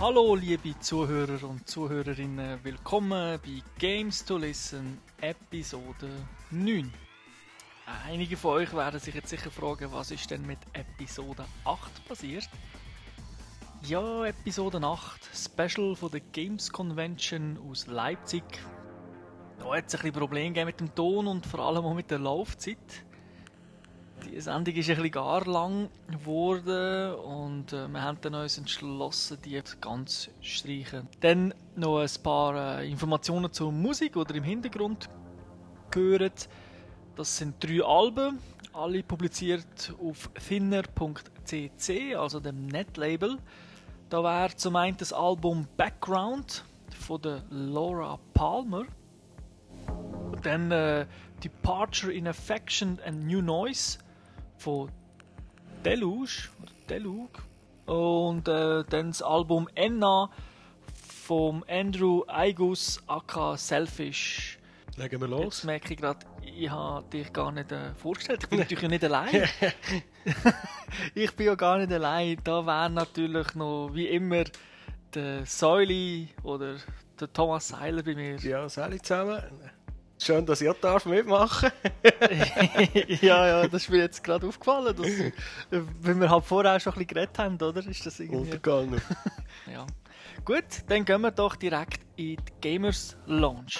Hallo liebe Zuhörer und Zuhörerinnen, willkommen bei Games to Listen Episode 9. Einige von euch werden sich jetzt sicher fragen, was ist denn mit Episode 8 passiert? Ja, Episode 8, Special von der Games Convention aus Leipzig. Da hat es ein bisschen Probleme mit dem Ton und vor allem auch mit der Laufzeit. Die Sendung ist ein bisschen gar lang geworden und äh, wir haben dann uns entschlossen, die ganz zu streichen. Dann noch ein paar äh, Informationen zur Musik oder im Hintergrund gehört. Das sind drei Alben, alle publiziert auf thinner.cc, also dem Netlabel. Da wäre zum einen das Album Background von der Laura Palmer. Dann äh, Departure in Affection and New Noise von Deluge, oder Deluge. Und äh, dann das Album Enna vom Andrew Aigus aka Selfish. Legen wir los. Jetzt merke ich gerade, ich habe dich gar nicht äh, vorgestellt. Ich bin natürlich nicht allein. ich bin ja gar nicht allein. Da wäre natürlich noch, wie immer, der Säuli oder der Thomas Seiler bei mir. Ja, Sally zusammen. Schön, dass ich darf mitmachen ja, ja, das ist mir jetzt gerade aufgefallen. Dass, wenn wir halt vorher auch schon ein bisschen geredet haben, oder? Ist das irgendwie... Untergegangen. ja. Gut, dann gehen wir doch direkt in die Gamers Lounge.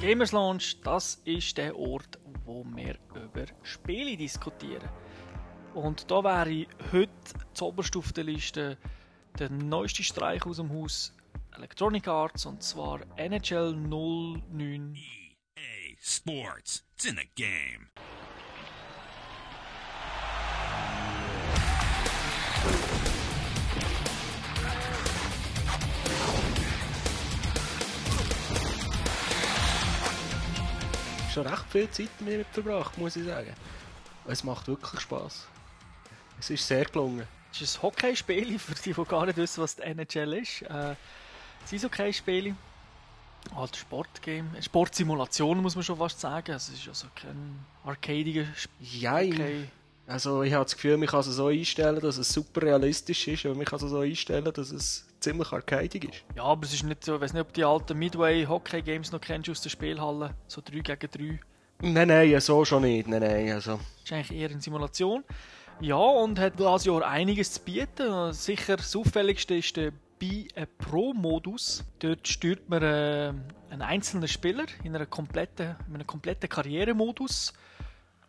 Gamers Lounge, das ist der Ort, wo wir über Spiele diskutieren. Und da wäre heute zuoberst auf der Liste der neueste Streich aus dem Haus Electronic Arts und zwar NHL 09. EA Sports. It's in the game. Schon recht viel Zeit mit mir verbracht, muss ich sagen. Es macht wirklich Spaß. Es ist sehr gelungen. Es ist ein Hockeyspiel, für die, die gar nicht wissen, was die NHL ist. Äh, es ist Hockeyspiel. Halt Sportgame. Sportsimulation muss man schon fast sagen. Es ist also kein arcadiger Spiel. Ja, also ich habe das Gefühl, man kann es so einstellen, dass es super realistisch ist, aber man kann es so einstellen, dass es ziemlich arcadisch ist. Ja, aber es ist nicht so, ich weiß nicht, ob die alten Midway Hockey Games noch kennst aus der Spielhalle, so 3 gegen 3. Nein, nein, so schon nicht, nein, nein, also. Das ist eigentlich eher eine Simulation. Ja, und hat dieses Jahr einiges zu bieten. Sicher das auffälligste ist der Be a Pro-Modus. Dort steuert man äh, einen einzelnen Spieler in, einer kompletten, in einem kompletten Karrieremodus.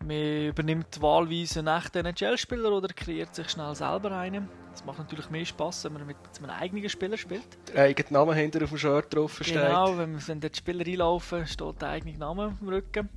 Man übernimmt wahlweise einen echten NHL-Spieler oder kreiert sich schnell selber einen. Das macht natürlich mehr Spaß, wenn man mit einem eigenen Spieler spielt. Der eigene Name hinter auf dem Shirt drauf steht. Genau, wenn, wenn die Spieler reinlaufen, steht der eigene Name auf dem Rücken.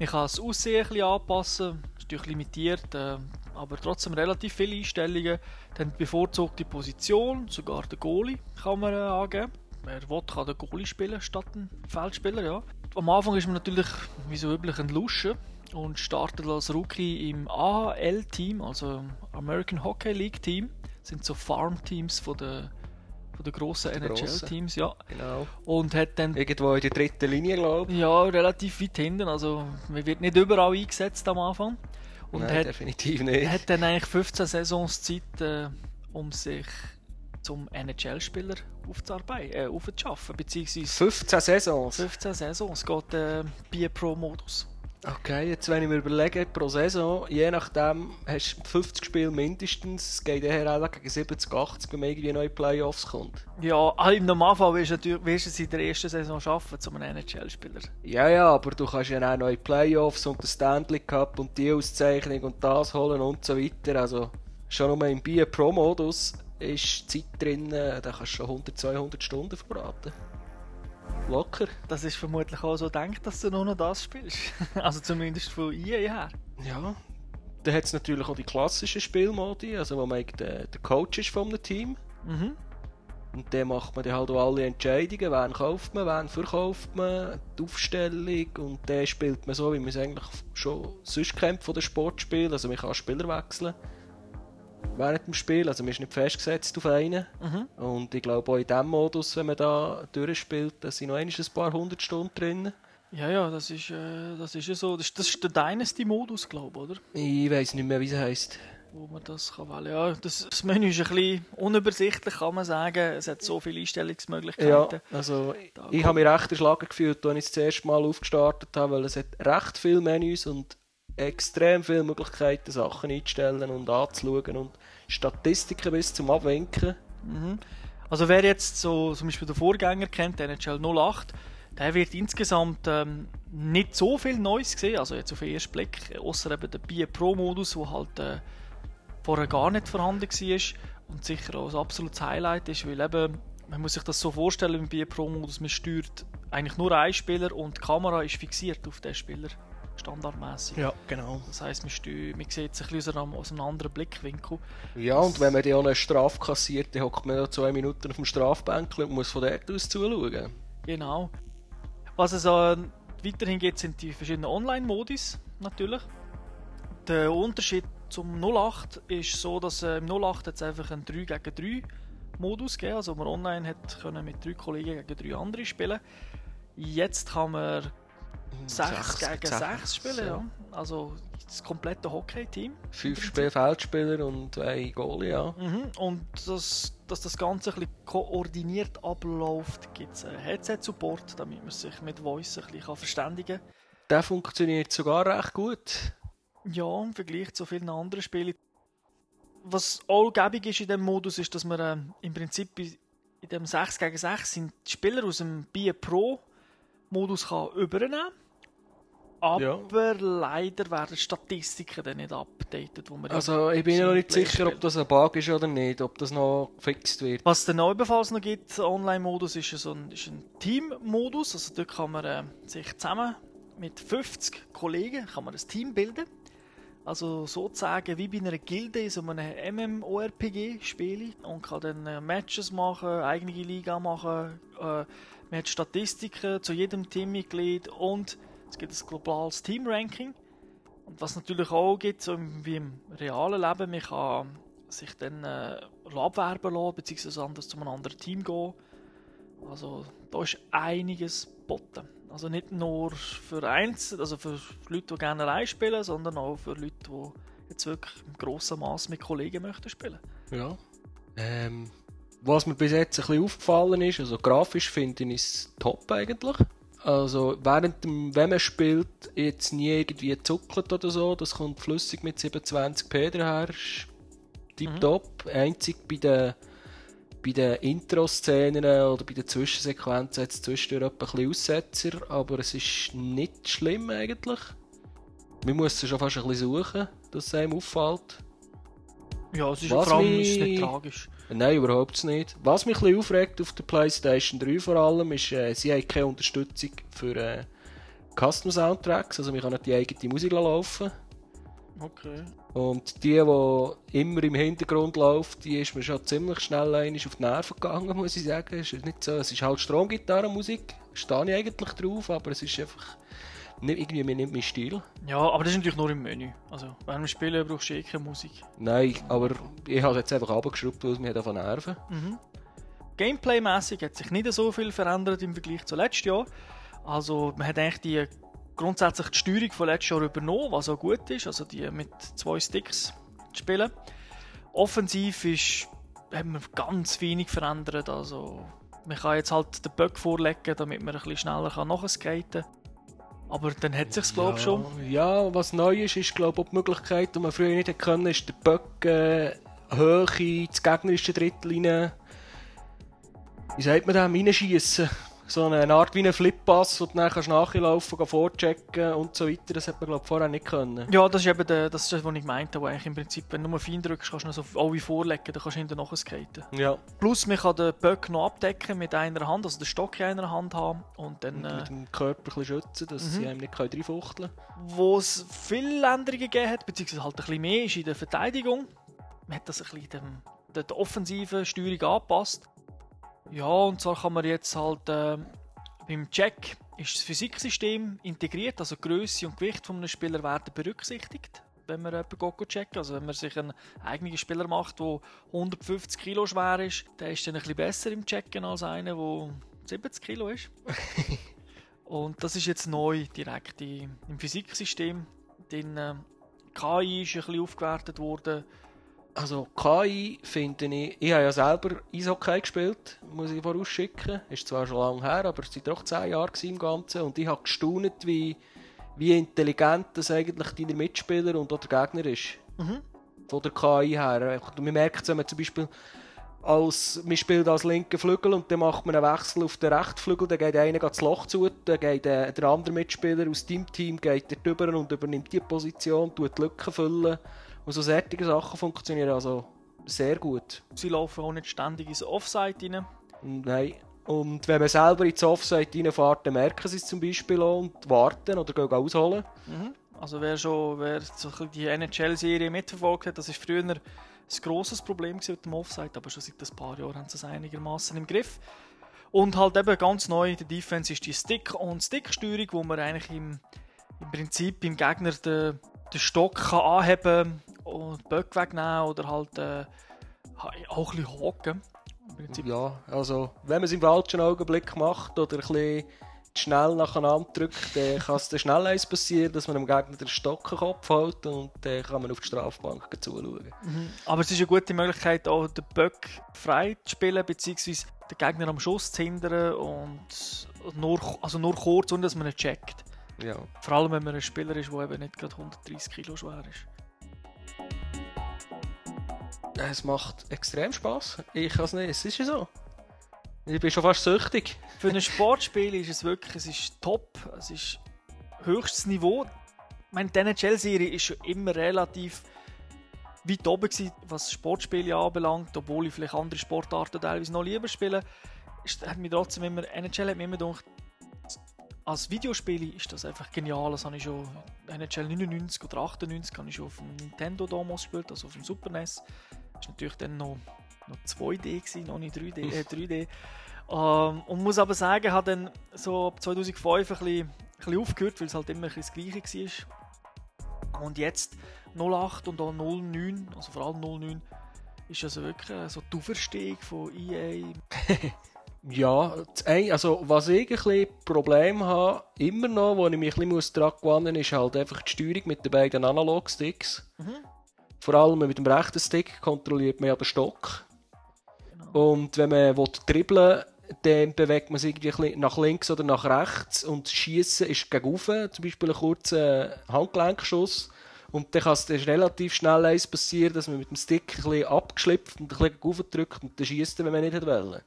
Man kann das Aussehen ein bisschen anpassen, ist natürlich limitiert, äh, aber trotzdem relativ viele Einstellungen. Dann die bevorzugte Position, sogar der Goalie kann man äh, angeben. Wer will, kann den Goalie spielen statt einen Feldspieler, ja. Am Anfang ist man natürlich, wie so üblich, ein Lusche und startet als Rookie im AHL-Team, also American Hockey League Team. Das sind so Farm-Teams von der von den grossen NHL-Teams, ja. Genau. Und hat dann Irgendwo in der dritten Linie, glaube ich. ja, relativ weit hinten. Also, man wird nicht überall eingesetzt am Anfang. Und Nein, hat, definitiv nicht. hat dann eigentlich 15 Saisons Zeit, äh, um sich zum NHL-Spieler aufzuarbeiten, äh, aufzuschaffen. Beziehungsweise 15 Saisons. 15 Saisons geht äh, bei Pro-Modus. Okay, jetzt wenn ich mir überlege, pro Saison, je nachdem, hast du 50 Spiele mindestens, es geht eher auch gegen 70, 80, wenn man irgendwie neue Playoffs kommt. Ja, ah, im Normalfall wirst du, natürlich- wirst du es in der ersten Saison schaffen, zum einem NHL-Spieler. Ja, ja, aber du kannst ja auch neue Playoffs und den Stanley Cup und die Auszeichnung und das holen und so weiter. Also schon nur im Bier Pro-Modus ist Zeit drin, da kannst du schon 100, 200 Stunden verbraten. Locker. Das ist vermutlich auch so gedacht, dass du nur noch das spielst. also zumindest von EA her. Ja. Dann hat es natürlich auch die klassischen Spielmodi, also wo man der, der Coach ist einem Team. Mhm. Und dann macht man dann halt auch alle Entscheidungen, wen kauft man, wen verkauft man, die Aufstellung und dann spielt man so, wie man es eigentlich schon sonst kennt von den Sportspielen, also man kann Spieler wechseln. Während dem Spiel. Also man ist nicht festgesetzt auf einen. Mhm. Und ich glaube auch in diesem Modus, wenn man da durchspielt, da sind noch ein paar hundert Stunden drin. Ja, ja, das ist, äh, das ist ja so. Das, das ist der Dynasty-Modus, glaube ich, oder? Ich weiß nicht mehr, wie es heisst. Wo man das kann wählen Ja, das, das Menü ist ein bisschen unübersichtlich, kann man sagen. Es hat so viele Ja, Einstellungsmöglichkeiten. also Da ich habe mich recht erschlagen gefühlt, als ich es das erste Mal aufgestartet habe, weil es hat recht viele Menüs und extrem viele Möglichkeiten, Sachen einzustellen und anzuschauen und Statistiken bis zum Abwinken. Also wer jetzt so zum Beispiel den Vorgänger kennt, den NHL 08, der wird insgesamt ähm, nicht so viel Neues sehen, also jetzt auf den ersten Blick, außer eben der BIE Pro-Modus, der halt äh, vorher gar nicht vorhanden war und sicher auch ein absolutes Highlight ist, weil eben, man muss sich das so vorstellen im BIE Pro-Modus, man steuert eigentlich nur einen Spieler und die Kamera ist fixiert auf den Spieler, standardmäßig. Ja, genau. Das heisst, man, man sieht es ein bisschen aus einem- anderen Blickwinkel. Ja, und wenn man dann auch eine Strafe kassiert, dann hockt man zwei Minuten auf dem Strafbänkchen und muss von dort aus zuschauen. Genau. Was es äh, weiterhin gibt, sind die verschiedenen Online-Modis natürlich. Der Unterschied zum 08 ist so, dass äh, im 08 jetzt einfach einen 3 gegen 3 Modus gegeben, also man online hat können mit drei Kollegen gegen drei andere spielen. Jetzt kann man 6 gegen 6 spielen, ja. Also das komplette Hockey-Team. Fünf Spiel Feldspieler und ein Goalie, ja. Mhm. Und das, dass das Ganze ein bisschen koordiniert abläuft, gibt es einen Headset-Support, damit man sich mit Voice ein bisschen verständigen kann. Der funktioniert sogar recht gut. Ja, im Vergleich zu vielen anderen Spielen. Was auch gäbig ist in diesem Modus, ist, dass man ähm, im Prinzip in dem 6 gegen 6 sind die Spieler aus dem BIE Pro Modus kann übernehmen aber leider werden die Statistiken dann nicht updated, wo man Also ich bin im noch nicht sicher, ob das ein Bug ist oder nicht, ob das noch gefixt wird. Was dann auch ebenfalls noch gibt, Online-Modus, ist so ein, ist ein Team-Modus. Also dort kann man äh, sich zusammen mit 50 Kollegen kann man ein Team bilden. Also sozusagen wie bei einer Gilde in so einem MMORPG-Spiel und kann dann äh, Matches machen, eigene Liga machen, äh, man hat Statistiken zu jedem Teammitglied und es gibt ein globales Team-Ranking. Und was natürlich auch gibt, so wie im realen Leben, man kann sich dann äh, abwerben lassen, beziehungsweise anders zu einem anderen Team gehen. Also da ist einiges geboten. Also nicht nur für Einzel also für Leute, die gerne allein spielen, sondern auch für Leute, die jetzt wirklich im grossen Maß mit Kollegen möchten spielen. Ja. Ähm, was mir bis jetzt ein bisschen aufgefallen ist, also grafisch finde ich es top eigentlich. Also während dem, wenn man spielt, jetzt nie irgendwie zuckelt oder so, das kommt flüssig mit 27p daher, ist tipptopp. Einzig bei den, bei den Intro-Szenen oder bei den Zwischensequenzen hat es zwischendurch ein bisschen Aussetzer, aber es ist nicht schlimm eigentlich. Man muss es schon fast ein bisschen suchen, dass es einem auffällt. Ja, es ist Was vor allem ist mich- nicht tragisch. Nein, überhaupt nicht. Was mich ein bisschen aufregt auf der PlayStation 3 vor allem, ist, äh, sie haben keine Unterstützung für äh, Custom Soundtracks, also wir können die eigene Musik laufen. Okay. Und die, die immer im Hintergrund läuft, die ist mir schon ziemlich schnell auf die Nerven gegangen, muss ich sagen. Es ist nicht so, es ist halt Stromgitarrenmusik, stehe ich eigentlich drauf, aber es ist einfach nicht, irgendwie mir nicht mein Stil. Ja, aber das ist natürlich nur im Menü. Also während dem Spielen brauchst du eh keine Musik. Nein, aber ich habe es jetzt einfach abgeschraubt, weil es mich davon nerven. Gameplay-mäßig hat sich nicht so viel verändert im Vergleich zu letztes Jahr. Also man hat eigentlich die grundsätzlich die Steuerung von letztes Jahr übernommen, was auch gut ist. Also die mit zwei Sticks zu spielen. Offensiv ist, haben wir ganz wenig verändert. Also man kann jetzt halt den Bug vorlegen, damit man ein bisschen schneller kann nachskaten kann. Aber dann hat sich's glaube ich schon. Ja, was neu ist, ist glaube ich auch die Möglichkeit, die man früher nicht hätte können, ist der Böck äh, hoch ins gegnerische Drittel rein. Wie sagt man dem? Reinschiessen. So eine Art wie ein Flip-Pass, du dann kannst nachlaufen kannst, vorchecken und so weiter. Das hat man glaube ich vorher nicht können. Ja, das ist eben der, das, ist was ich meinte, wo eigentlich im Prinzip, wenn du nur fein drückst, kannst du noch so alle vorlegen, dann kannst du hinten nachskaten. Ja, Plus, man kann den Böck noch abdecken mit einer Hand, also den Stock in einer Hand haben. Und dann, und äh, mit dem Körper ein bisschen schützen, dass sie einem nicht können reinfuchteln wo es viele Änderungen gegeben hat, beziehungsweise halt ein bisschen mehr, ist in der Verteidigung. Man hat das ein bisschen dem, der, der offensiven Steuerung angepasst. Ja, und zwar kann man jetzt halt äh, beim Check ist das Physiksystem integriert, also Größe und Gewicht von einem Spieler werden berücksichtigt. wenn man jemanden checken. Also wenn man sich einen eigenen Spieler macht, der 150 Kilo schwer ist, der ist dann ein bisschen besser im Checken als einer, der 70 Kilo ist. Und das ist jetzt neu direkt im Physiksystem. Den äh, KI ist ein bisschen aufgewertet worden. Also KI finde ich, ich habe ja selber Eishockey gespielt, muss ich vorausschicken. Ist zwar schon lange her, aber es waren doch 10 Jahre im Ganzen. Und ich habe gestaunt, wie, wie intelligent das eigentlich deine Mitspieler und auch der Gegner ist. Mhm. Von der KI her. Und man merkt es, wenn man zum Beispiel als, man spielt als linker Flügel und dann macht man einen Wechsel auf den rechten Flügel, dann geht einer das Loch zu, dann geht der, der andere Mitspieler aus deinem Team geht drüber und übernimmt die Position, tut die Lücken füllen. Und so solche Sachen funktionieren also sehr gut. Sie laufen auch nicht ständig ins Offside rein. Nein. Und wenn man selber ins Offside reinfährt, dann merken sie es zum Beispiel auch und warten oder gehen ausholen. Mhm. Also wer schon wer so die NHL-Serie mitverfolgt hat, das ist früher ein grosses Problem mit dem Offside, aber schon seit ein paar Jahren haben sie es einigermaßen im Griff. Und halt eben ganz neu in der Defense ist die Stick- und Stick-Steuerung, wo man eigentlich im, im Prinzip im Gegner den, den Stock kann anheben und die Böcke wegnehmen oder halt äh, auch ein bisschen hocken. Ja, also wenn man es im falschen Augenblick macht oder ein bisschen schnell nacheinander drückt, dann kann es dann schnell eins passieren, dass man dem Gegner den Stock im Kopf hält und dann kann man auf die Strafbank zuschauen. Mhm. Aber es ist eine gute Möglichkeit, auch den Böck frei zu spielen, beziehungsweise den Gegner am Schuss zu hindern und nur, also nur kurz, ohne dass man ihn checkt. Ja. Vor allem, wenn man ein Spieler ist, der eben nicht gerade 130 Kilo schwer ist. Es macht extrem Spaß. Ich kann es nicht, es ist ja so. Ich bin schon fast süchtig. Für ein Sportspiel ist es wirklich, es ist top, es ist höchstes Niveau. Ich meine, die NHL-Serie ist schon immer relativ weit oben gewesen, was Sportspiele anbelangt, obwohl ich vielleicht andere Sportarten teilweise noch lieber spiele. Ist, hat mir trotzdem immer, NHL hat mir immer gedacht, als Videospiel ist das einfach genial. Das habe ich schon NHL 99 oder 98 habe ich schon auf dem Nintendo damals gespielt, also auf dem Super NES. Das war natürlich dann noch, noch 2D, gewesen, noch nicht 3D. Äh, 3D. Ähm, und muss aber sagen, hat dann so ab 2005 ein bisschen, ein bisschen aufgehört, weil es halt immer ein das Gleiche war. Und jetzt 08 und auch 09, also vor allem 09, ist also wirklich so die Auferstehung von EA. Ja, also was ich ein bisschen Problem habe, immer noch, wo ich mich ein bisschen daran gewöhnen muss, ist halt einfach die Steuerung mit den beiden Analog-Sticks. Mhm. Vor allem mit dem rechten Stick kontrolliert man ja den Stock. Genau. Und wenn man will dribbeln dann bewegt man sich irgendwie ein bisschen nach links oder nach rechts und schießen ist gegen oben, zum Beispiel ein kurzer Handgelenkschuss. Und dann kann es dann relativ schnell eins passieren, dass man mit dem Stick ein bisschen abgeschlipft und ein bisschen gegen drückt und dann schießt, wenn man nicht wollen.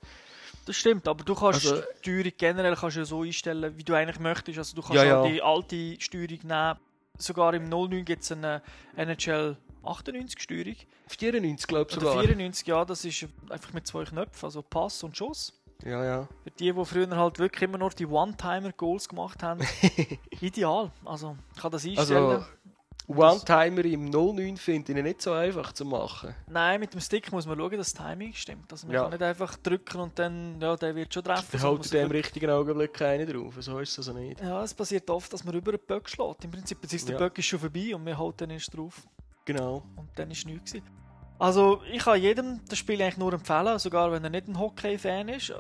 Das stimmt, aber du kannst Also- die Steuerung generell kannst du ja so einstellen, wie du eigentlich möchtest. Also du kannst Ja, ja. die alte Steuerung nehmen. Sogar im 09 gibt es eine NHL 98 Steuerung. 94 glaube ich Oder sogar. 94, ja, das ist einfach mit zwei Knöpfen, also Pass und Schuss. Ja, ja. Für die, die früher halt wirklich immer nur die One-Timer-Goals gemacht haben, ideal. Also ich kann das einstellen. Also, One-Timer im 09 finde ich nicht so einfach zu machen. Nein, mit dem Stick muss man schauen, dass das Timing stimmt. Also man Ja. kann nicht einfach drücken und dann, ja, der wird schon treffen. Hält muss in dem richtigen Augenblick keiner drauf. So ist es also nicht. Ja, es passiert oft, dass man über den Böck schlägt. Im Prinzip, beziehungsweise der Ja. Böck ist schon vorbei und man haut dann erst drauf. Genau. Und dann ist nichts. gewesen. Also, ich kann jedem das Spiel eigentlich nur empfehlen, sogar wenn er nicht ein Hockey-Fan ist.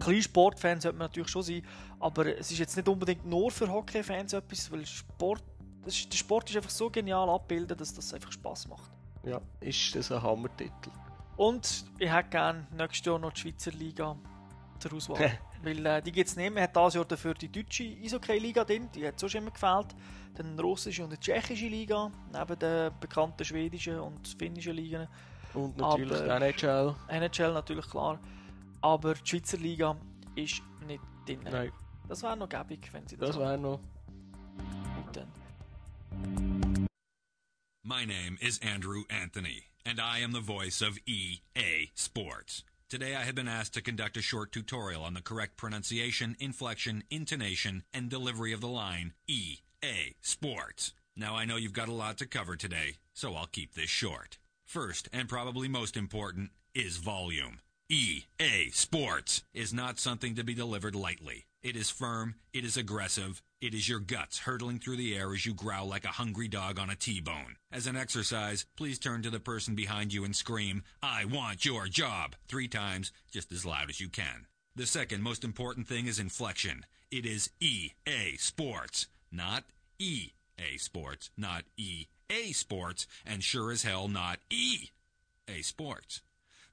Kleine Sportfan sollte man natürlich schon sein, aber es ist jetzt nicht unbedingt nur für Hockey-Fans etwas, weil Sport, ist, der Sport ist einfach so genial abgebildet, dass das einfach Spaß macht. Ja, ist das ein Hammertitel. Und ich hätte gerne nächstes Jahr noch die Schweizer Liga zur Auswahl. Weil äh, die gibt es nicht mehr. hat dieses Jahr dafür die deutsche Eishockey-Liga drin, die hat sonst immer gefehlt. Dann eine russische und eine tschechische Liga, neben den bekannten schwedischen und finnischen Ligen. Und natürlich Aber- die NHL. NHL natürlich klar. Aber die Schweizer Liga ist nicht drin. Nein, Das wäre noch gäbig, wenn sie das, das wäre noch. hätten. My name is Andrew Anthony, and I am the voice of EA Sports. Today I have been asked to conduct a short tutorial on the correct pronunciation, inflection, intonation, and delivery of the line EA Sports. Now I know you've got a lot to cover today, so I'll keep this short. First, and probably most important, is volume. EA Sports is not something to be delivered lightly. It is firm, it is aggressive, it is your guts hurtling through the air as you growl like a hungry dog on a T-bone. As an exercise, please turn to the person behind you and scream, I want your job, three times, just as loud as you can. The second most important thing is inflection. It is EA Sports, not EA Sports, not EA Sports, and sure as hell not EA Sports.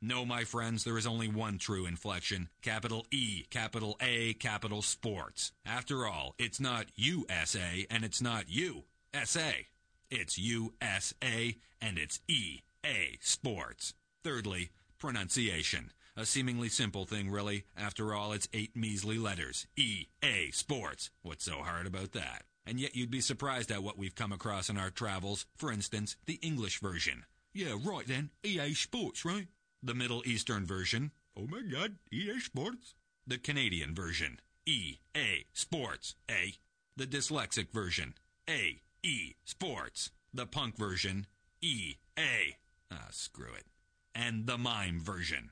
No, my friends, there is only one true inflection. Capital E, capital A, capital Sports. After all, it's not USA and it's not USA. It's USA and it's EA Sports. Thirdly, pronunciation. A seemingly simple thing, really. After all, it's eight measly letters. EA Sports. What's so hard about that? And yet you'd be surprised at what we've come across in our travels. For instance, the English version. Yeah, right then. EA Sports, right? The Middle Eastern version. Oh my god, EA Sports. The Canadian version. EA Sports. A. The dyslexic version. A. E Sports. The punk version. E. A. Ah, screw it. And the mime version.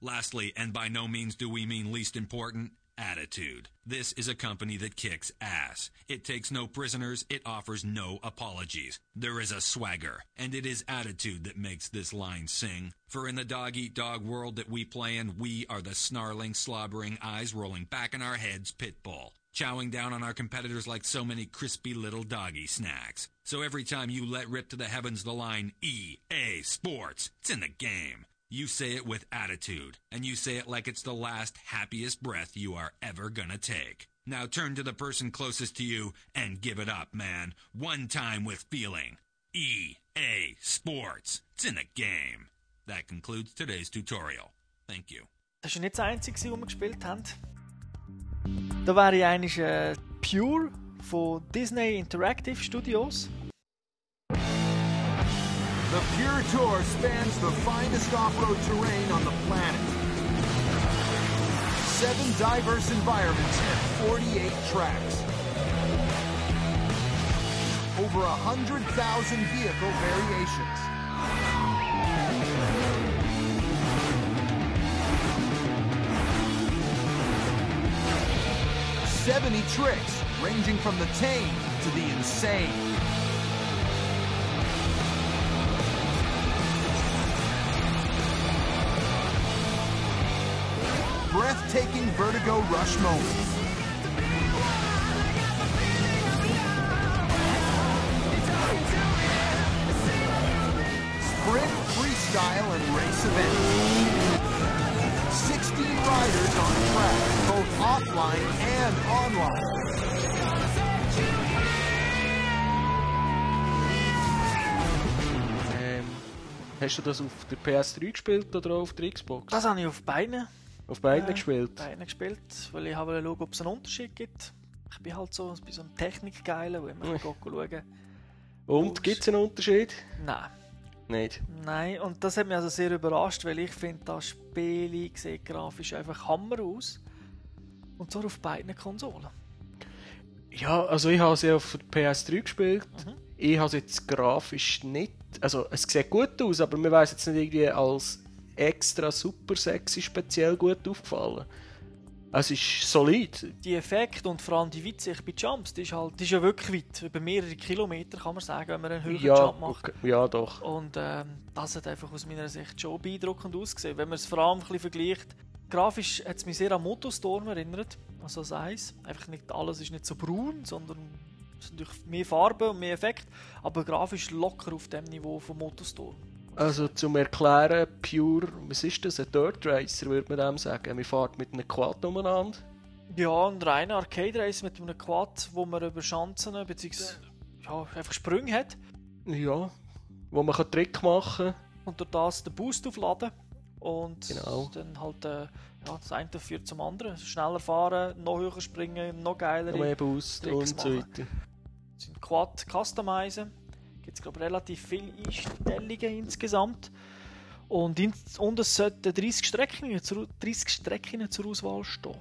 Lastly, and by no means do we mean least important, attitude. This is a company that kicks ass. It takes no prisoners, it offers no apologies. There is a swagger, and it is attitude that makes this line sing. For in the dog eat dog world that we play in, we are the snarling, slobbering, eyes rolling back in our heads pit bull. Chowing down on our competitors like so many crispy little doggy snacks. So every time you let rip to the heavens the line EA Sports, it's in the game. You say it with attitude, and you say it like it's the last happiest breath you are ever gonna take. Now turn to the person closest to you and give it up, man. One time with feeling. EA Sports. It's in the game. That concludes today's tutorial. Thank you. Das war nicht das Einzige, was wir gespielt haben. Da wäre eigentlich äh, Pure von Disney Interactive Studios. The Pure Tour spans the finest off-road terrain on the planet. Seven diverse environments and 48 tracks. Over a hundred thousand vehicle variations. Seventy tricks, ranging from the tame to the insane. Breathtaking vertigo rush moments. Sprint, freestyle, and race events. 16 riders on track, both offline and online. Ähm, hast du das auf der PS3 gespielt oder auch auf der Xbox? Das habe ich auf beiden, auf beiden äh, gespielt. beiden gespielt, weil ich habe schauen, ob es einen Unterschied gibt. Ich bin halt so, bin so ein Technikgeiler, wo immer schauen. Und gibt es einen Unterschied? Nein. Nicht. Nein, und das hat mich also sehr überrascht, weil ich finde, das Spiel sieht grafisch einfach Hammer aus. Und zwar auf beiden Konsolen. Ja, also ich habe sie auf der PS3 gespielt. Mhm. Ich habe es jetzt grafisch nicht. Also es sieht gut aus, aber mir weiß jetzt nicht irgendwie als extra super sexy speziell gut aufgefallen. Es ist solid. Die Effekte und vor allem die Weitsicht bei Jumps, die ist, halt, die ist ja wirklich weit. Über mehrere Kilometer kann man sagen, wenn man einen höheren Ja, Jump macht. okay. ja doch. Und ähm, das hat einfach aus meiner Sicht schon beeindruckend ausgesehen. Wenn man es vor allem ein bisschen vergleicht, grafisch hat es mich sehr an Motostorm erinnert. Also das Eis. Einfach nicht alles ist nicht so braun, sondern es sind natürlich mehr Farben und mehr Effekt, aber grafisch locker auf dem Niveau von Motostorm. Also zum Erklären, Pure, was ist das? Ein Dirt Racer würde man dem sagen. Man fährt mit einem Quad umeinander. Ja, ein reiner Arcade Race mit einem Quad, wo man über Schanzen bzw. Ja, einfach Sprünge hat Ja. Wo man kann Trick machen kann. und durch das den Boost aufladen und Genau. dann halt äh, ja, das eine führt zum anderen. Schneller fahren, noch höher springen, noch geiler. Noch mehr Boost Tricks und so weiter. Sind Quad customizen. Gibt es glaube relativ viele Einstellungen insgesamt. Und, in, und es sollten 30 Strecken, zur, 30 Strecken zur Auswahl stehen.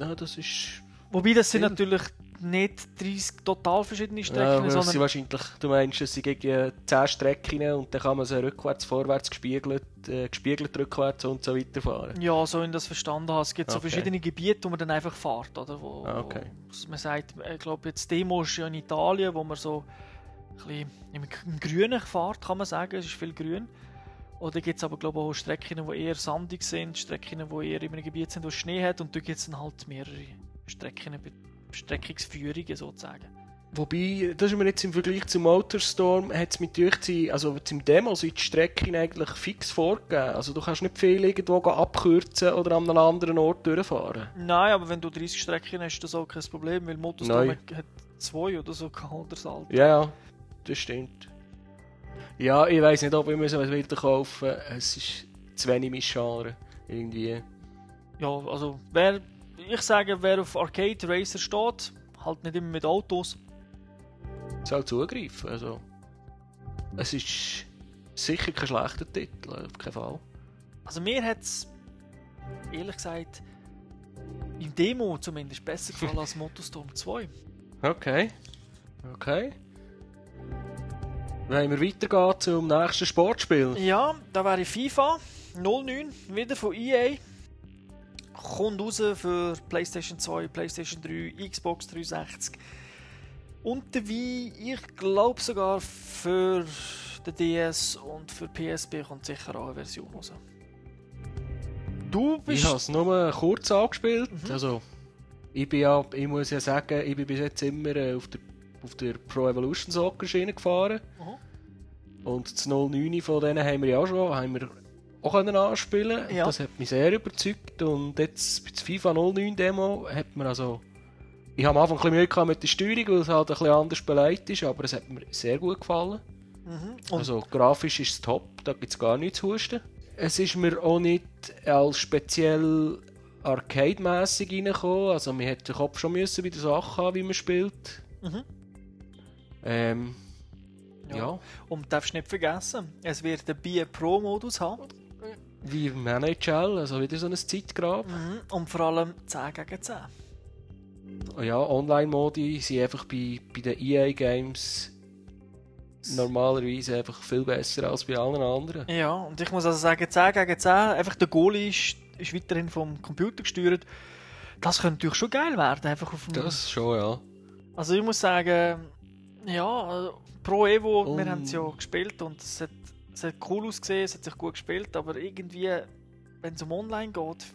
Ja, das ist... Wobei das sind natürlich nicht 30 total verschiedene Ja, Strecken, sie sondern wahrscheinlich, du meinst, es sind gegen 10 Strecken und dann kann man sie rückwärts, vorwärts, gespiegelt, äh, gespiegelt rückwärts und so weiter fahren. ja, so in das verstanden habe. Es gibt so Okay. verschiedene Gebiete, wo man dann einfach fährt, oder? Wo, Ah, okay. wo man sagt, ich glaube jetzt Demo ist ja in Italien, wo man so bisschen im, Grünen fährt, kann man sagen. Es ist viel grün. Oder gibt es aber glaube ich auch Strecken, die eher sandig sind, Strecken, die eher in einem Gebiet sind, wo Schnee hat und da gibt es dann halt mehrere Strecken, Streckungsführungen sozusagen. Wobei, das ist mir jetzt im Vergleich zum Motorstorm, hat es mit die, also zum Demo sind die Strecken eigentlich fix vorgegeben. Also du kannst nicht viel irgendwo abkürzen oder an einem anderen Ort durchfahren. Nein, aber wenn du 30 Strecken hast, ist das auch kein Problem, weil Motorstorm Nein. hat zwei oder so gehabt, oder das alte. Ja, ja, das stimmt. Ja, ich weiß nicht, ob ich mir so wieder kaufen Es ist zu wenig mein Genre. Irgendwie. Ja, also wer, ich sage, wer auf Arcade Racer steht, halt nicht immer mit Autos. soll zugreifen. Also, es ist sicher kein schlechter Titel, auf keinen Fall. Also mir hat es, ehrlich gesagt, im Demo zumindest besser gefallen als Motorstorm 2. Okay. Okay. Wollen wir weitergehen zum nächsten Sportspiel? Ja, da wäre FIFA 09, wieder von EA. Kommt raus für PlayStation 2, PlayStation 3, Xbox 360. Und wie ich glaube sogar für den DS und für PSP kommt sicher auch eine Version raus. Du Ich bist. habe es nur kurz angespielt. Mhm. Also, ich bin ja, ich muss ja sagen, ich bin bis jetzt immer äh, auf der, auf der Pro Evolution Soccer Schiene gefahren. Mhm. Und das 09 von denen haben wir ja auch schon, haben wir auch können anspielen. Ja. Das hat mich sehr überzeugt. Und jetzt bei der FIFA 09 Demo hat man also, ich habe am Anfang ein bisschen Mühe gehabt mit der Steuerung, weil es halt ein bisschen anders beleidigt ist, aber es hat mir sehr gut gefallen. Mhm. Also grafisch ist es top, da gibt es gar nichts zu husten. Es ist mir auch nicht als speziell arcade-mässig reingekommen. Also man hätte den Kopf schon müssen bei der Sache haben, wie man spielt. Mhm. Ähm, Ja. ja. Und du darfst nicht vergessen, es wird den Bier Pro-Modus haben. wie im NHL, also wieder so ein Zeitgrab. Mhm. Und vor allem 10 gegen 10. Ja, Online-Modi sind einfach bei, bei den EA-Games normalerweise einfach viel besser als bei allen anderen. Ja, und ich muss also sagen, 10 gegen 10, einfach der Goalie ist, ist weiterhin vom Computer gesteuert. Das könnte natürlich schon geil werden, einfach auf dem... Das schon, ja. Also ich muss sagen, ja, äh, Pro Evo, wir Um. haben es ja gespielt und es hat, es hat cool ausgesehen, es hat sich gut gespielt, aber irgendwie, wenn es um Online geht,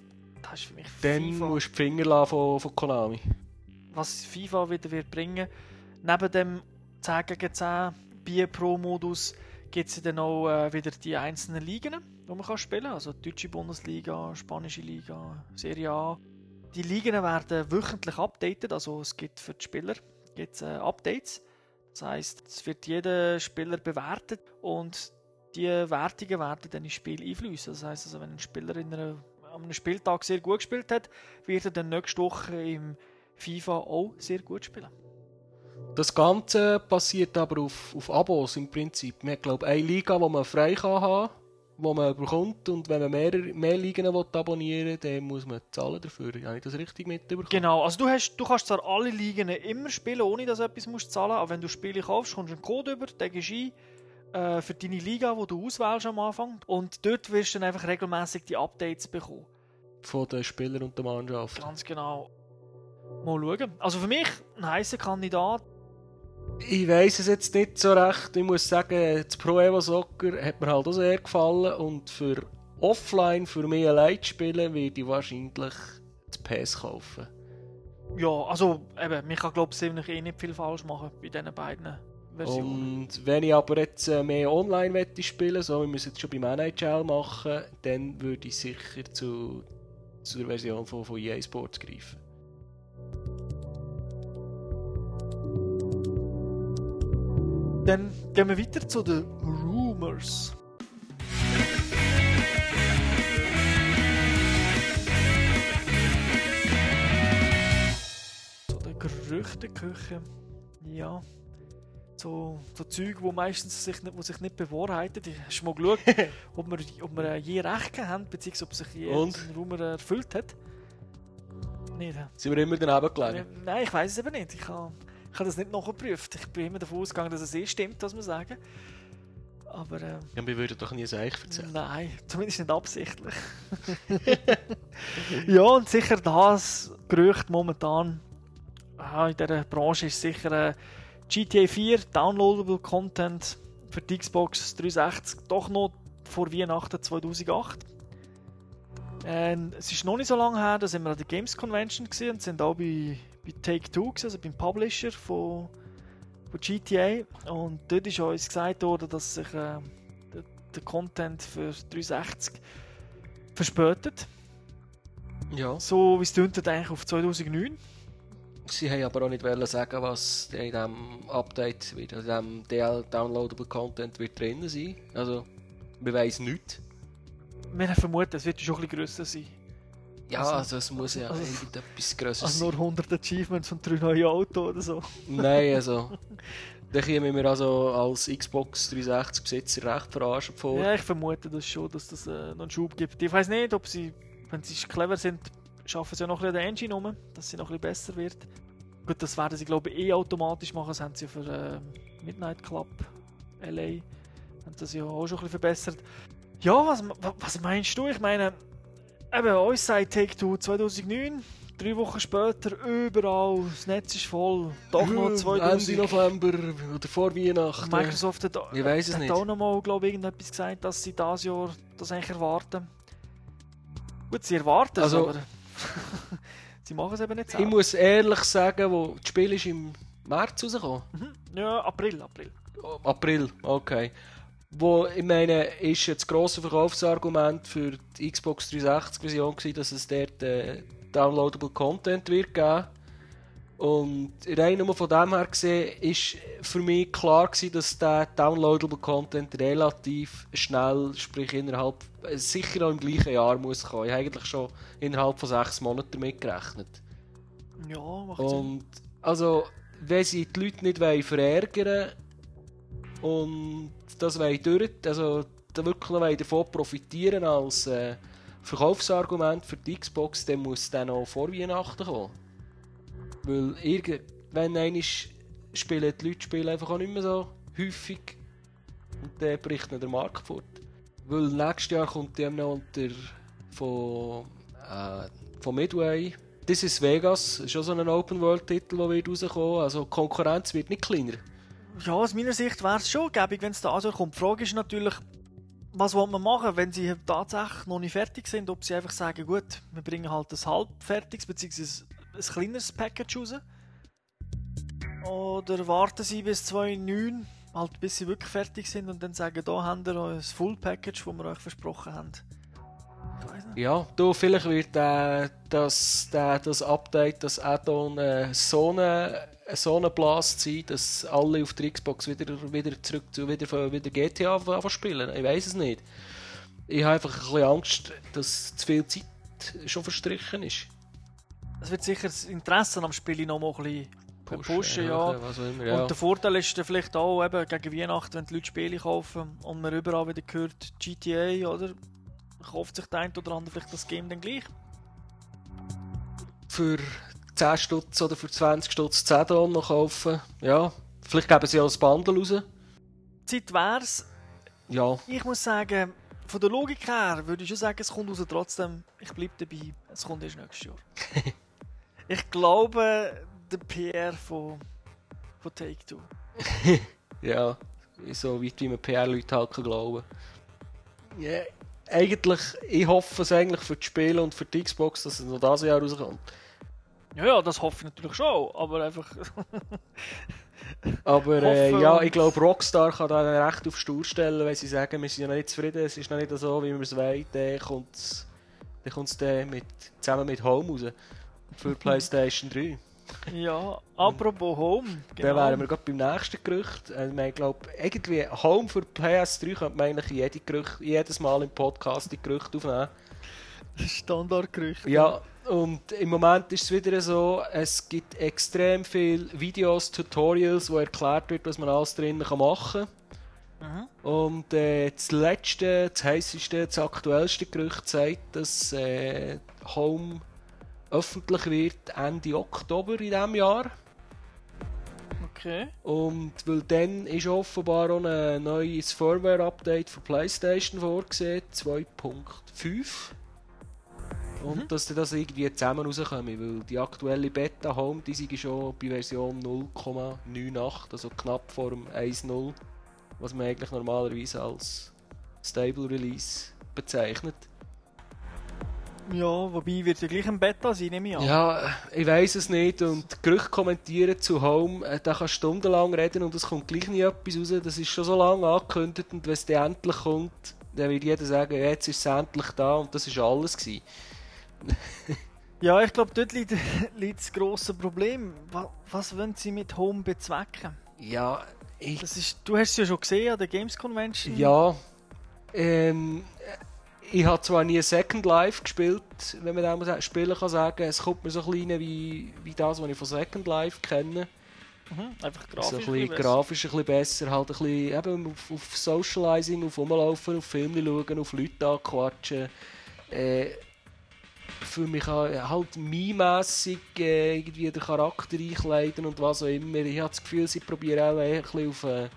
das ist für mich Dann FIFA. musst du die Finger lassen von, von Konami. was FIFA wieder wird bringen. Neben dem 10 gegen 10 Bier Pro Modus gibt es dann auch äh, wieder die einzelnen Ligen, die man kann spielen kann. Also die deutsche Bundesliga, spanische Liga, Serie A. Die Ligen werden wöchentlich updated, also es gibt für die Spieler gibt's, äh, Updates. Das heißt, es wird jeder Spieler bewertet und die Wertungen werden dann ins Spiel einfließen. Das heißt, also, wenn ein Spieler in einer, an einem Spieltag sehr gut gespielt hat, wird er dann nächste Woche im FIFA auch sehr gut spielen. Das Ganze passiert aber auf, auf Abos im Prinzip. Man hat, glaube ich, eine Liga, die man frei kann haben die man bekommt. Und wenn man mehr, mehr Ligen abonnieren will, dann muss man zahlen dafür. Habe ich das richtig mitbekommen? Genau, also du, hast, du kannst zwar alle Ligen immer spielen, ohne dass du etwas musst zahlen aber wenn du Spiele kaufst, kommst du einen Code über, den gibst du ein, äh, für deine Liga, die du auswählst am Anfang. Und dort wirst du dann einfach regelmäßig die Updates bekommen. Von den Spielern und der Mannschaft. Ganz genau. Mal schauen. Also für mich ein heißer Kandidat. Ich weiß es jetzt nicht so recht. Ich muss sagen, das Pro Evo Soccer hat mir halt auch sehr gefallen. Und für offline, für mich allein zu spielen, werde ich wahrscheinlich das PS kaufen. Ja, also eben, man kann glaube ich eh nicht viel falsch machen bei diesen beiden Versionen. Und wenn ich aber jetzt äh, mehr online wette spielen, so wie wir es jetzt schon beim NHL machen, dann würde ich sicher zu, zur Version von, von EA Sports greifen. Dann gehen wir weiter zu den Rumors. Zu den Gerüchteküche. Ja. So, so Zeug, wo meistens sich nicht, wo sich nicht bewahrheiten. Ich du mal geschaut, ob wir, ob wir äh, je recht haben, beziehungsweise ob sich je Und? ein Rumor erfüllt hat. nicht. Sind wir immer daneben gelegen? Nein, ich weiß es eben nicht. Ich habe, ich habe das nicht nachgeprüft. Ich bin immer davon ausgegangen, dass es eh stimmt, was wir sagen. Aber äh, Ja, wir würden doch nie ein Eich erzählen. nein, zumindest nicht absichtlich. ja, und sicher das Gerücht momentan ah, in dieser Branche ist sicher äh, GTA 4 Downloadable Content für die Xbox 360 doch noch vor Weihnachten 2008. Ähm, es ist noch nicht so lange her, da sind wir an der Games Convention gesehen und sind auch bei, bei Take-Two, also beim Publisher von, von GTA. Und dort ist uns gesagt worden, dass sich äh, der, der Content für 360 verspätet. Ja. So wie es tönt, eigentlich auf 2009. Sie haben aber auch nicht wollen sagen, was in diesem Update, wird, in diesem DL Downloadable Content wird drin sein. Also, wir wissen nichts. Wir haben vermutet, es wird schon ein bisschen grösser sein. Ja, Also- also, es muss ja also- irgendetwas Größeres Also sein. nur 100 Achievements und drei neue Autos oder so. Nein, also. Da kommen wir also als Xbox 360 Besitzer recht verarscht vor. Ja, ich vermute das schon, dass das äh, noch einen Schub gibt. Ich weiß nicht, ob sie, wenn sie clever sind, schaffen sie ja noch ein bisschen der Engine um, dass sie noch ein bisschen besser wird. Gut, das werden sie glaube ich eh automatisch machen, das haben sie für äh, Midnight Club LA haben das ja auch schon ein bisschen verbessert. Ja, was, wa- was meinst du? Ich meine, eben, uns sagt Take-Two 2009, drei Wochen später, überall, das Netz ist voll, doch noch Ende 2000. November oder vor Weihnachten. Microsoft hat, Ich weiss es hat nicht. auch noch mal, glaube ich, irgendetwas gesagt, dass sie dieses Jahr das eigentlich erwarten. Gut, sie erwarten es, Also- aber sie machen es eben nicht Ich selber. muss ehrlich sagen, wo das Spiel ist im März rausgekommen. Mhm. Ja, April, April. April, okay. Wo, ich meine, ist jetzt das grosse Verkaufsargument für die Xbox 360-Version gewesen, dass es dort äh, Downloadable Content wird geben. Und rein nur von dem her gesehen, ist für mich klar gewesen, dass der Downloadable Content relativ schnell, sprich innerhalb, äh, sicher auch im gleichen Jahr muss kommen. Ich habe eigentlich schon innerhalb von sechs Monaten damit gerechnet. Ja, macht Sinn. Und also, wenn sie die Leute nicht wollen verärgern und das wollen durch, also da wirklich wollen davon profitieren als äh, Verkaufsargument für die Xbox, dann muss dann auch vor Weihnachten kommen. Weil irgend, wenn einmal spielen die Leute spielen einfach auch nicht mehr so häufig und dann bricht dann der Markt fort. Weil nächstes Jahr kommt die noch unter von, äh, von Midway This is Vegas, ist auch so ein Open-World-Titel, der wird. Also die Konkurrenz wird nicht kleiner. Ja, aus meiner Sicht wäre es schon gäbig, wenn es da also kommt. Die Frage ist natürlich, was will man machen, wenn sie tatsächlich noch nicht fertig sind, ob sie einfach sagen, gut, wir bringen halt ein halbfertiges bzw. ein kleineres Package raus. Oder warten sie bis 2009, halt bis sie wirklich fertig sind und dann sagen, da habt ihr ein Full Package, das wir euch versprochen haben. Ja, du, vielleicht wird äh, das, der, das Update, das Add-on äh, so eine so ein Blast sein, dass alle auf der Xbox wieder, wieder zurück zu wieder, wieder GTA zu spielen. Ich weiß es nicht. Ich habe einfach ein bisschen Angst, dass zu viel Zeit schon verstrichen ist. Es wird sicher das Interesse am Spiel noch mal ein bisschen pushen, ja. Was auch immer, ja. Und der Vorteil ist dann vielleicht auch eben gegen Weihnachten, wenn die Leute Spiele kaufen und man überall wieder hört GTA, oder? Kauft sich der eine oder andere vielleicht das Game dann gleich? für 10 Stutz oder für 20 Stutz 10 Dollar noch kaufen. Ja, vielleicht geben sie auch ein Bundle raus. Zeit wär's. Ja, Ich muss sagen, von der Logik her würde ich schon sagen, es kommt raus trotzdem. Ich bleibe dabei, es kommt erst nächstes Jahr. ich glaube, der PR von, von Take-Two. ja, so weit wie man PR-Leute halt kann glauben ja, Eigentlich, ich hoffe es eigentlich für die Spiele und für die Xbox, dass es noch dieses Jahr rauskommt. Ja, ja, das hoffe ich natürlich schon, aber einfach... Aber äh, ja, ich glaube, Rockstar kann da recht auf Stur stellen, wenn sie sagen, wir sind ja noch nicht zufrieden, es ist noch nicht so, wie wir es wollen, dann kommt es dann kommt's dann mit, zusammen mit Home raus. Für PlayStation 3. ja, apropos Home. Dann wären wir gerade beim nächsten Gerücht. Also, ich glaube, irgendwie Home für PS3 könnte man eigentlich jede Gerücht, jedes Mal im Podcast die Gerüchte aufnehmen. Standardgerücht. Ja, und im Moment ist es wieder so, es gibt extrem viele Videos, Tutorials, wo erklärt wird, was man alles drinnen kann machen kann. Und äh, das letzte, das heisseste, das aktuellste Gerücht sagt, dass äh, Home öffentlich wird Ende Oktober in diesem Jahr. Okay. Und weil dann ist offenbar auch ein neues Firmware-Update für PlayStation vorgesehen, 2.5. Und Mhm. dass dann das irgendwie zusammen rauskommen, weil die aktuelle Beta Home, die sind schon bei Version 0,98, also knapp vor dem 1.0, was man eigentlich normalerweise als Stable Release bezeichnet. Ja, wobei wird ja gleich ein Beta sein, nehme ich an. Ja, ich weiß es nicht. Und Gerüchte kommentieren zu Home, äh, da kannst du stundenlang reden und es kommt gleich nie etwas raus. Das ist schon so lange angekündigt und wenn es dann endlich kommt, dann wird jeder sagen, jetzt ist es endlich da und das ist alles gewesen. Ja, ich glaube, dort liegt, liegt das grosse Problem. Was, was wollen sie mit Home bezwecken? Ja, ich, Das ist, du hast es ja schon gesehen an der Games Convention. ja, ähm, ich habe zwar nie Second Life gespielt, wenn man das spielen kann sagen, es kommt mir so ein bisschen wie, wie das, was ich von Second Life kenne. Mhm, einfach So grafisch. ein bisschen grafisch ein bisschen besser, halt ein bisschen eben auf, auf Socializing, auf Rumlaufen, auf Filme schauen, auf Leute anquatschen. Äh, für mich auch halt meme-mässig äh, irgendwie den Charakter einkleiden und was auch immer. Ich habe das Gefühl, sie probieren auch ein bisschen auf, äh,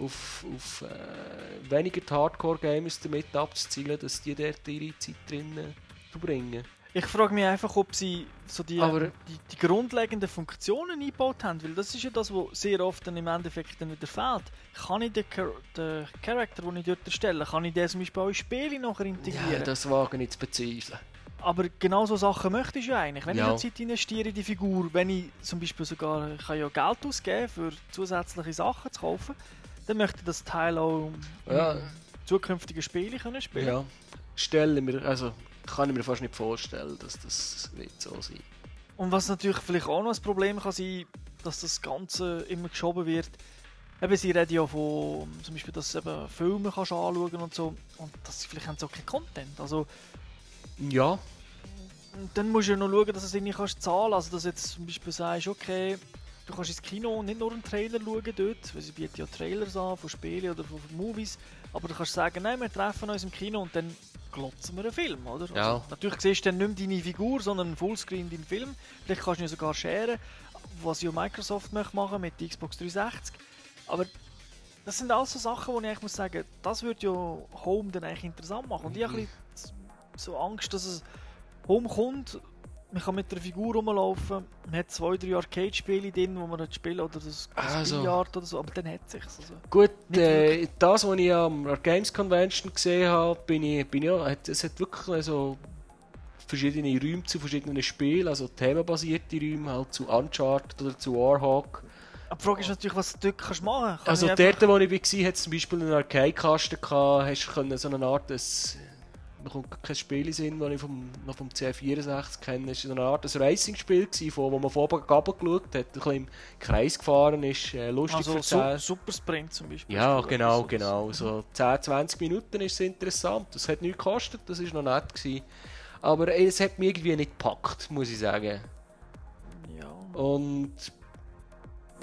auf, auf äh, weniger die Hardcore-Gamers damit abzuzielen, dass die dort ihre Zeit drin äh, verbringen. Ich frage mich einfach, ob sie so die, Aber- die, die grundlegenden Funktionen eingebaut haben, weil das ist ja das, was sehr oft dann im Endeffekt dann wieder fehlt. Kann ich den, Char den Charakter, den ich dort erstelle, kann ich den zum Beispiel auch in Spiele nachher integrieren? Ja, das wage ich zu bezweifeln. Aber genau so Sachen möchte ich ja eigentlich. Wenn Ja. ich noch Zeit investiere in die Figur, wenn ich zum Beispiel sogar ich kann ja Geld ausgeben für zusätzliche Sachen zu kaufen, dann möchte ich das Teil auch Ja. in zukünftigen Spielen können spielen. Ja, stelle mir, also kann ich mir fast nicht vorstellen, dass das wird so sein. Und was natürlich vielleicht auch noch ein Problem kann sein, dass das Ganze immer geschoben wird. Eben, sie reden ja von, zum Beispiel, dass du eben Filme kannst anschauen und so. Und das, vielleicht haben sie auch keinen Content. Also, Ja, Und dann musst du ja noch schauen, dass du es irgendwie kannst zahlen Also, dass du jetzt zum Beispiel sagst, okay, du kannst ins Kino nicht nur einen Trailer schauen dort, weil sie bieten ja Trailers an von Spielen oder von, Movies, aber du kannst sagen, nein, wir treffen uns im Kino und dann glotzen wir einen Film, oder? Also, Ja. natürlich siehst du dann nicht mehr deine Figur, sondern einen Fullscreen deinen Film. Vielleicht kannst du ihn sogar sharen, was ja Microsoft möchte machen mit der Xbox 360. Aber das sind alles so Sachen, wo ich eigentlich muss sagen, das würde ja Home dann eigentlich interessant machen. Und ich ein bisschen so Angst, dass es Home kommt, man kann mit der Figur rumlaufen, man hat zwei, drei Arcade-Spiele drin, wo man hat spielen oder das, Also. Billard oder so, aber dann hat es sich also. gut, Nicht äh, das, was ich am Games Convention gesehen habe, bin ich, bin ich auch, es hat wirklich so verschiedene Räume zu verschiedenen Spielen, also themenbasierte Räume, halt zu Uncharted oder zu Warhawk. Aber die Frage ist natürlich, was du dort kannst machen kannst. Also dort, wo ich war, hat es zum Beispiel einen Arcade-Kasten gehabt, hast du so eine Art, ein, mir kommt kein Spiel Sinn, das ich vom, noch vom C64 kenne, es war so eine Art ein Racing-Spiel, wo man gab geschaut hat, ein bisschen im Kreis gefahren ist, äh, lustig also erzählt. Su Super Sprint zum Beispiel. Ja, genau, genau. So 10, 20 Minuten ist es interessant. Das hat nichts gekostet, das war noch nett. Gewesen. Aber es hat mich irgendwie nicht gepackt, muss ich sagen. Ja. Und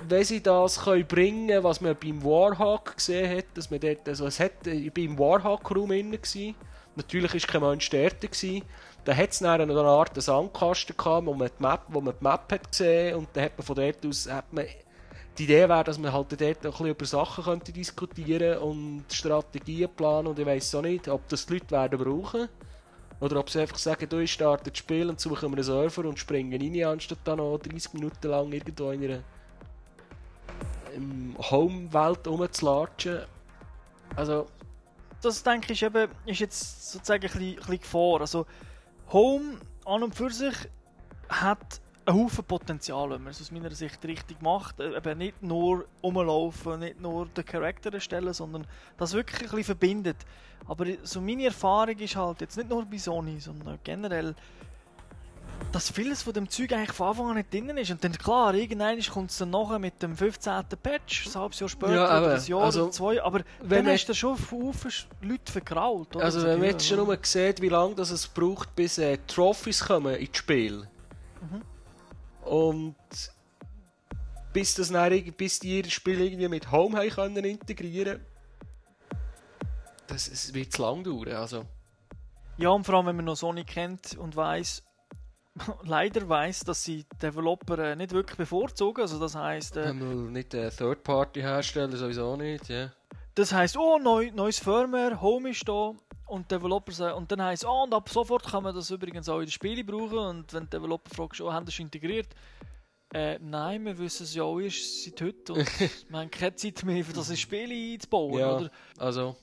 wenn sie das können bringen was man beim Warhawk gesehen hat, dass man dort, also es hat, ich war im Warhawk-Raum gewesen. Natürlich war kein Mensch dort. Gewesen. Da hat es dann noch eine Art Sandkasten gehabt, wo man die Map, wo man die Map hat gesehen und dann hat man von dort aus hat man die Idee wäre, dass man halt dort auch ein bisschen über Sachen könnte diskutieren und Strategien planen und ich weiß auch nicht, ob das die Leute werden brauchen oder ob sie einfach sagen, du ich starte das Spiel und suchen wir einen Server und springen rein, anstatt dann noch 30 Minuten lang irgendwo in einer Home-Welt rumzulatschen. Also, Das denke ich eben, ist jetzt sozusagen ein bisschen, ein bisschen Gefahr. Also Home an und für sich hat einen Haufen Potenzial, wenn man es aus meiner Sicht richtig macht. Äh, Eben nicht nur rumlaufen, nicht nur den Charakter erstellen, sondern das wirklich ein bisschen verbindet. Aber so meine Erfahrung ist halt jetzt nicht nur bei Sony, sondern generell, dass vieles von dem Zeug eigentlich von Anfang an nicht drin ist. Und dann klar, irgendwann kommt es dann nachher mit dem 15. Patch, ein halbes Jahr später Ja, oder ein Jahr Also, oder zwei. Aber wenn dann hast du schon Haufen Leute vergrault. oder? also So, wenn man jetzt schon nur sieht, wie lange das es braucht, bis äh, Trophies kommen ins Spiel. Und bis, das dann, bis die ihr Spiel irgendwie mit Home können integrieren das es wird zu lang dauern. Also, Ja, und vor allem, wenn man noch Sony kennt und weiß, leider weiss, dass sie Developer äh, nicht wirklich bevorzugen. Also das heißt, äh, nicht äh, Third-Party herstellen, sowieso nicht, ja. das heißt, oh neu, neues Firmware, Home ist da und Developer sagen, und dann heißt, oh und ab sofort kann man das übrigens auch in den Spielen brauchen und wenn Developer fragst, oh haben das integriert? Äh, nein, wir wissen es ja auch erst seit heute und wir haben keine Zeit mehr, für das in Spiele einzubauen, ja, oder? also,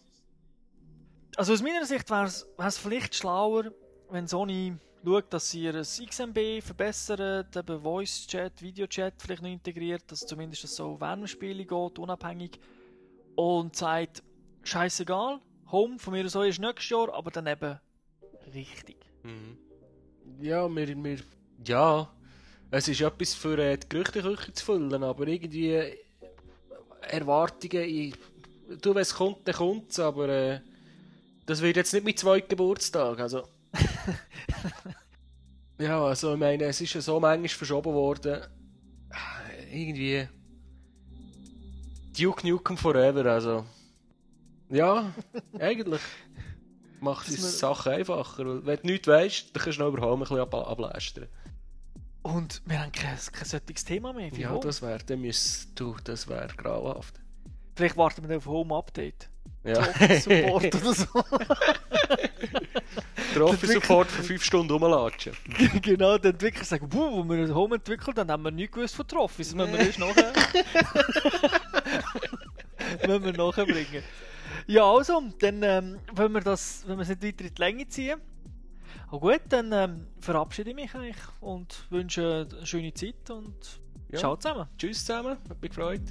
Also aus meiner Sicht wäre es vielleicht schlauer, wenn Sony schaut, dass sie ihr XMB verbessern, eben Voice Chat, Video Chat vielleicht noch integriert, dass zumindest das so Wärmespiele geht, unabhängig. Und sagt, scheißegal, Home von mir so ist nächstes Jahr, aber dann eben richtig. ja, wir, wir, ja, es ist etwas für äh, die Gerüchteküche zu füllen, aber irgendwie äh, Erwartungen, ich, du, wenn es kommt, dann kommt es, aber äh, das wird jetzt nicht mein zweiter Geburtstag, also. ja, also ich meine, es ist ja so manchmal verschoben worden, irgendwie Duke Nukem Forever, also. Ja, eigentlich macht wir- Sachen einfacher, weil wenn du nichts weißt, dann kannst du noch überhaupt ein bisschen ab ablästern. Und wir haben kein, kein solches Thema mehr Ja, Home. das wäre, dann müsst du, das wäre grauenhaft. Vielleicht warten wir auf Home Update. Ja. Support oder so. Der Office Support für 5 Stunden rumlatschen. genau, die Entwickler sagen, wow, wo wir Home entwickelt haben, haben wir nichts gewusst von der Office. Das müssen wir erst nachher... müssen wir nachher bringen. Ja, also, dann, ähm, wenn wir das, wenn wir es nicht weiter in die Länge ziehen. Oh gut, dann ähm, verabschiede ich mich eigentlich und wünsche eine schöne Zeit und Ja. ciao zusammen. Tschüss zusammen, hat mich gefreut.